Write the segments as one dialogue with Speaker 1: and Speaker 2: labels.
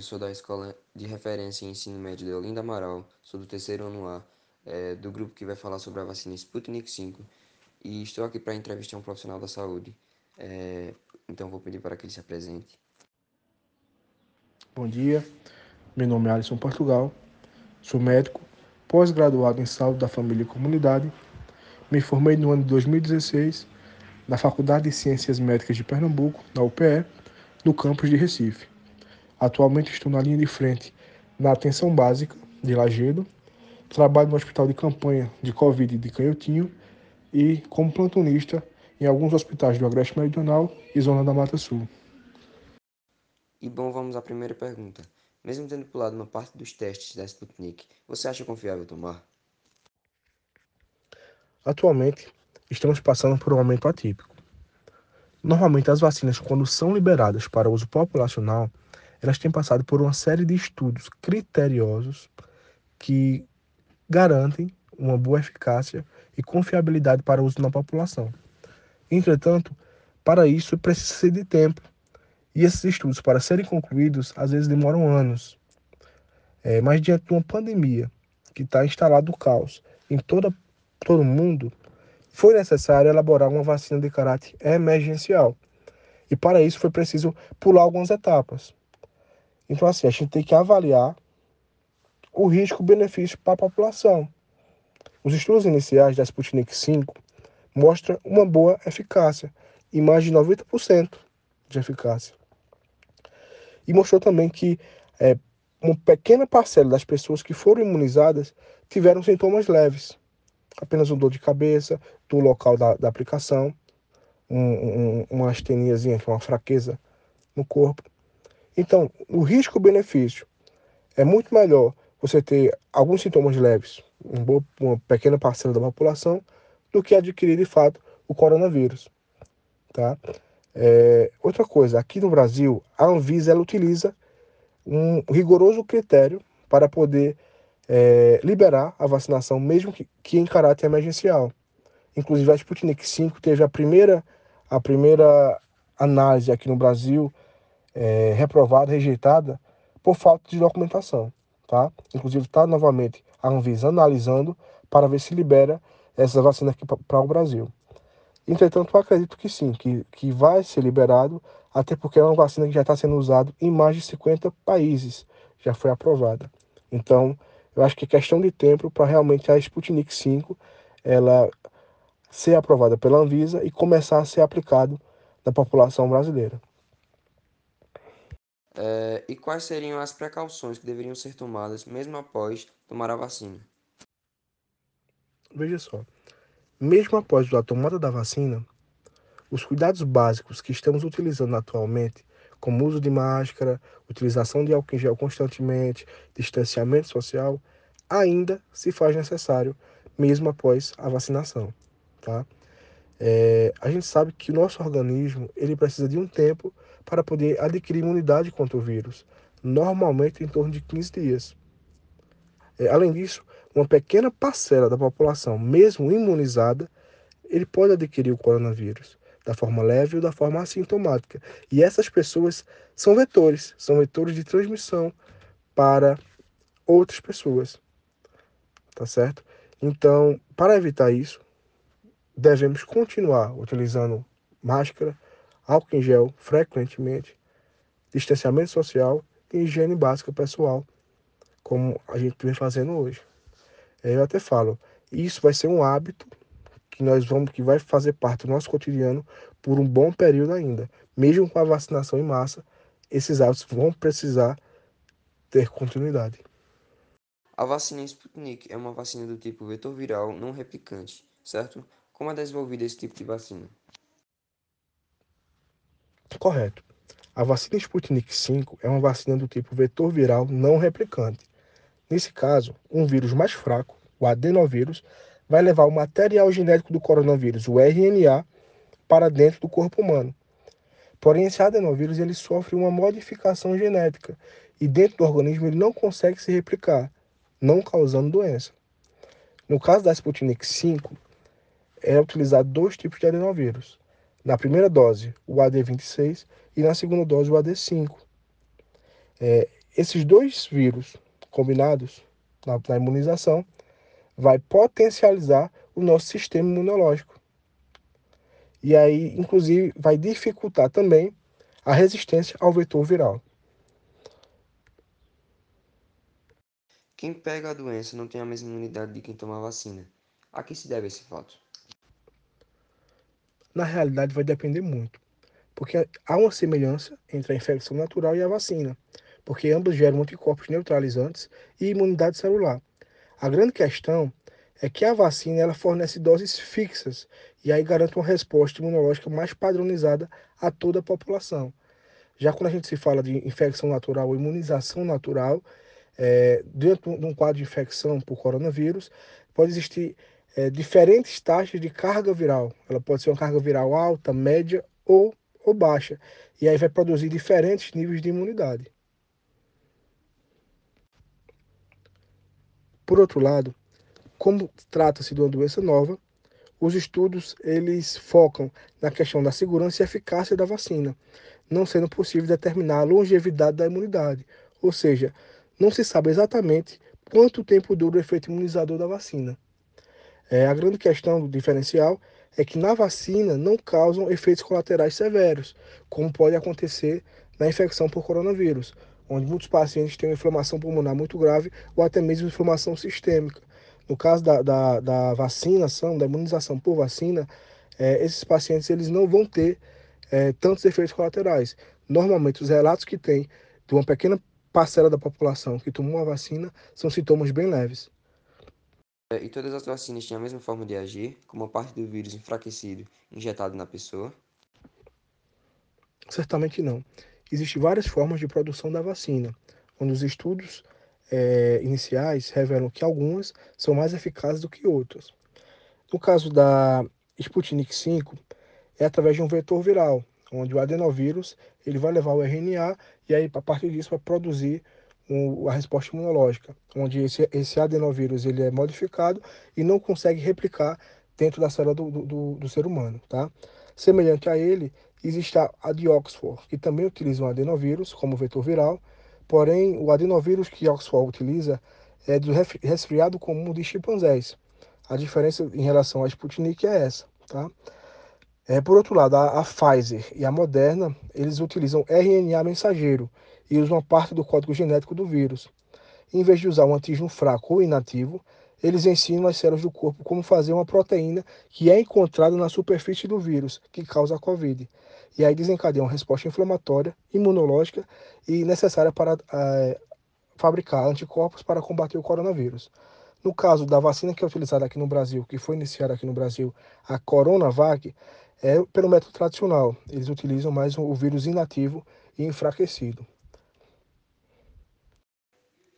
Speaker 1: sou da Escola de Referência em Ensino Médio de Olinda Amaral, sou do terceiro ano A, é, do grupo que vai falar sobre a vacina Sputnik V, e estou aqui para entrevistar um profissional da saúde. É, então vou pedir para que ele se apresente.
Speaker 2: Bom dia, meu nome é Alisson Portugal, sou médico, pós-graduado em saúde da família e comunidade, me formei no ano de 2016 na Faculdade de Ciências Médicas de Pernambuco, na UPE, no campus de Recife. Atualmente estou na linha de frente na atenção básica de Lagedo, trabalho no hospital de campanha de Covid de Canhotinho e como plantonista em alguns hospitais do Agreste Meridional e Zona da Mata Sul.
Speaker 1: E bom, vamos à primeira pergunta. Mesmo tendo pulado uma parte dos testes da Sputnik, você acha confiável tomar?
Speaker 2: Atualmente, estamos passando por um aumento atípico. Normalmente, as vacinas, quando são liberadas para uso populacional, elas têm passado por uma série de estudos criteriosos que garantem uma boa eficácia e confiabilidade para uso na população. Entretanto, para isso precisa de tempo. E esses estudos, para serem concluídos, às vezes demoram anos. É, mas diante de uma pandemia que está instalado o caos em toda, todo o mundo, foi necessário elaborar uma vacina de caráter emergencial. E para isso foi preciso pular algumas etapas. Então, assim, a gente tem que avaliar o risco-benefício para a população. Os estudos iniciais da Sputnik V mostram uma boa eficácia, em mais de 90% de eficácia. E mostrou também que é, uma pequena parcela das pessoas que foram imunizadas tiveram sintomas leves, apenas um dor de cabeça, do local da, da aplicação, um, um, uma asteniazinha, que é uma fraqueza no corpo. Então, o risco-benefício é muito melhor você ter alguns sintomas leves, uma pequena parcela da população, do que adquirir de fato o coronavírus. Tá? É, outra coisa, aqui no Brasil, a Anvisa ela utiliza um rigoroso critério para poder é, liberar a vacinação, mesmo que, que, em caráter emergencial. Inclusive, a Sputnik 5 teve a primeira, a primeira análise aqui no Brasil é, reprovada, rejeitada, por falta de documentação. Tá? Inclusive, está novamente a Anvisa analisando para ver se libera essa vacina aqui para o Brasil. Entretanto, acredito que sim, que, que vai ser liberado, até porque é uma vacina que já está sendo usada em mais de 50 países, já foi aprovada. Então, eu acho que é questão de tempo para realmente a Sputnik 5 ela ser aprovada pela Anvisa e começar a ser aplicado na população brasileira.
Speaker 1: É, e quais seriam as precauções que deveriam ser tomadas mesmo após tomar a vacina?
Speaker 2: Veja só, mesmo após a tomada da vacina, os cuidados básicos que estamos utilizando atualmente, como uso de máscara, utilização de álcool em gel constantemente, distanciamento social, ainda se faz necessário mesmo após a vacinação, tá? É, a gente sabe que o nosso organismo ele precisa de um tempo para poder adquirir imunidade contra o vírus, normalmente em torno de 15 dias. É, além disso, uma pequena parcela da população, mesmo imunizada, ele pode adquirir o coronavírus da forma leve ou da forma assintomática. E essas pessoas são vetores, são vetores de transmissão para outras pessoas. Tá certo? Então, para evitar isso, devemos continuar utilizando máscara, álcool em gel frequentemente, distanciamento social e higiene básica pessoal, como a gente vem fazendo hoje. Eu até falo, isso vai ser um hábito que nós vamos que vai fazer parte do nosso cotidiano por um bom período ainda. Mesmo com a vacinação em massa, esses hábitos vão precisar ter continuidade.
Speaker 1: A vacina Sputnik é uma vacina do tipo vetor viral não replicante, certo? Como é desenvolvido esse tipo de vacina?
Speaker 2: Correto. A vacina Sputnik V é uma vacina do tipo vetor viral não replicante. Nesse caso, um vírus mais fraco, o adenovírus, vai levar o material genético do coronavírus, o RNA, para dentro do corpo humano. Porém, esse adenovírus ele sofre uma modificação genética e dentro do organismo ele não consegue se replicar, não causando doença. No caso da Sputnik V, é utilizado dois tipos de adenovírus. Na primeira dose, o AD26 e na segunda dose, o AD5. É, esses dois vírus combinados na, na imunização vai potencializar o nosso sistema imunológico. E aí, inclusive, vai dificultar também a resistência ao vetor viral.
Speaker 1: Quem pega a doença não tem a mesma imunidade de quem toma a vacina. A que se deve esse fato?
Speaker 2: Na realidade, vai depender muito, porque há uma semelhança entre a infecção natural e a vacina, porque ambos geram anticorpos neutralizantes e imunidade celular. A grande questão é que a vacina ela fornece doses fixas e aí garante uma resposta imunológica mais padronizada a toda a população. Já quando a gente se fala de infecção natural ou imunização natural, é, dentro de um quadro de infecção por coronavírus, pode existir é, diferentes taxas de carga viral. Ela pode ser uma carga viral alta, média ou, ou baixa. E aí vai produzir diferentes níveis de imunidade. Por outro lado, como trata-se de uma doença nova, os estudos eles focam na questão da segurança e eficácia da vacina, não sendo possível determinar a longevidade da imunidade, ou seja, não se sabe exatamente quanto tempo dura o efeito imunizador da vacina. É, a grande questão do diferencial é que na vacina não causam efeitos colaterais severos, como pode acontecer na infecção por coronavírus, onde muitos pacientes têm uma inflamação pulmonar muito grave ou até mesmo inflamação sistêmica. No caso da, da, da vacinação, da imunização por vacina, é, esses pacientes eles não vão ter é, tantos efeitos colaterais. Normalmente, os relatos que tem de uma pequena parcela da população que tomou a vacina são sintomas bem leves.
Speaker 1: É, e todas as vacinas têm a mesma forma de agir, como parte do vírus enfraquecido injetado na pessoa?
Speaker 2: Certamente não. Existem várias formas de produção da vacina, onde os estudos é, iniciais revelam que algumas são mais eficazes do que outras. No caso da Sputnik V, é através de um vetor viral, onde o adenovírus ele vai levar o RNA e aí a partir disso vai produzir a resposta imunológica, onde esse, esse adenovírus ele é modificado e não consegue replicar dentro da célula do, do, do ser humano, tá? Semelhante a ele, existe a, de Oxford, que também utiliza um adenovírus como vetor viral, porém o adenovírus que Oxford utiliza é do resfriado comum de chimpanzés. A diferença em relação à Sputnik é essa, tá? É, por outro lado, a, a, Pfizer e a Moderna, eles utilizam RNA mensageiro e usam parte do código genético do vírus. Em vez de usar um antígeno fraco ou inativo, eles ensinam as células do corpo como fazer uma proteína que é encontrada na superfície do vírus, que causa a Covid. E aí desencadeia uma resposta inflamatória, imunológica e necessária para é, fabricar anticorpos para combater o coronavírus. No caso da vacina que é utilizada aqui no Brasil, que foi iniciada aqui no Brasil, a Coronavac, é pelo método tradicional. Eles utilizam mais o vírus inativo e enfraquecido.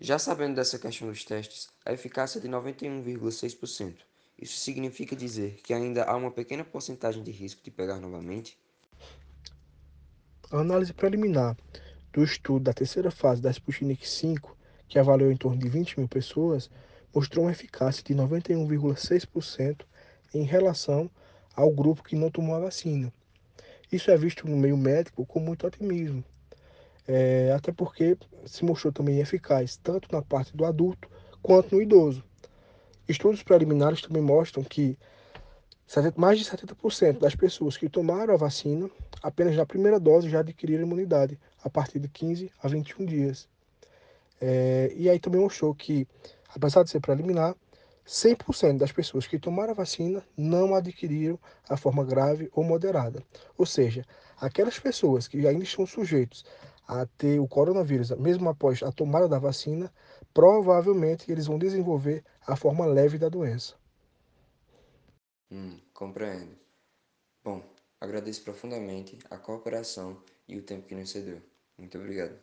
Speaker 1: Já sabendo dessa questão dos testes, a eficácia é de 91,6%. Isso significa dizer que ainda há uma pequena porcentagem de risco de pegar novamente?
Speaker 2: A análise preliminar do estudo da terceira fase da Sputnik 5, que avaliou em torno de 20 mil pessoas, mostrou uma eficácia de 91,6% em relação ao grupo que não tomou a vacina. Isso é visto no meio médico com muito otimismo, é, até porque se mostrou também eficaz tanto na parte do adulto quanto no idoso. Estudos preliminares também mostram que mais de 70% das pessoas que tomaram a vacina, apenas na primeira dose já adquiriram imunidade, a partir de 15 a 21 dias. É, e aí também mostrou que, apesar de ser preliminar, 100% das pessoas que tomaram a vacina não adquiriram a forma grave ou moderada. Ou seja, aquelas pessoas que ainda estão sujeitos a ter o coronavírus, mesmo após a tomada da vacina, provavelmente eles vão desenvolver a forma leve da doença.
Speaker 1: Hum, compreendo. Bom, agradeço profundamente a cooperação e o tempo que nos cedeu. Muito obrigado.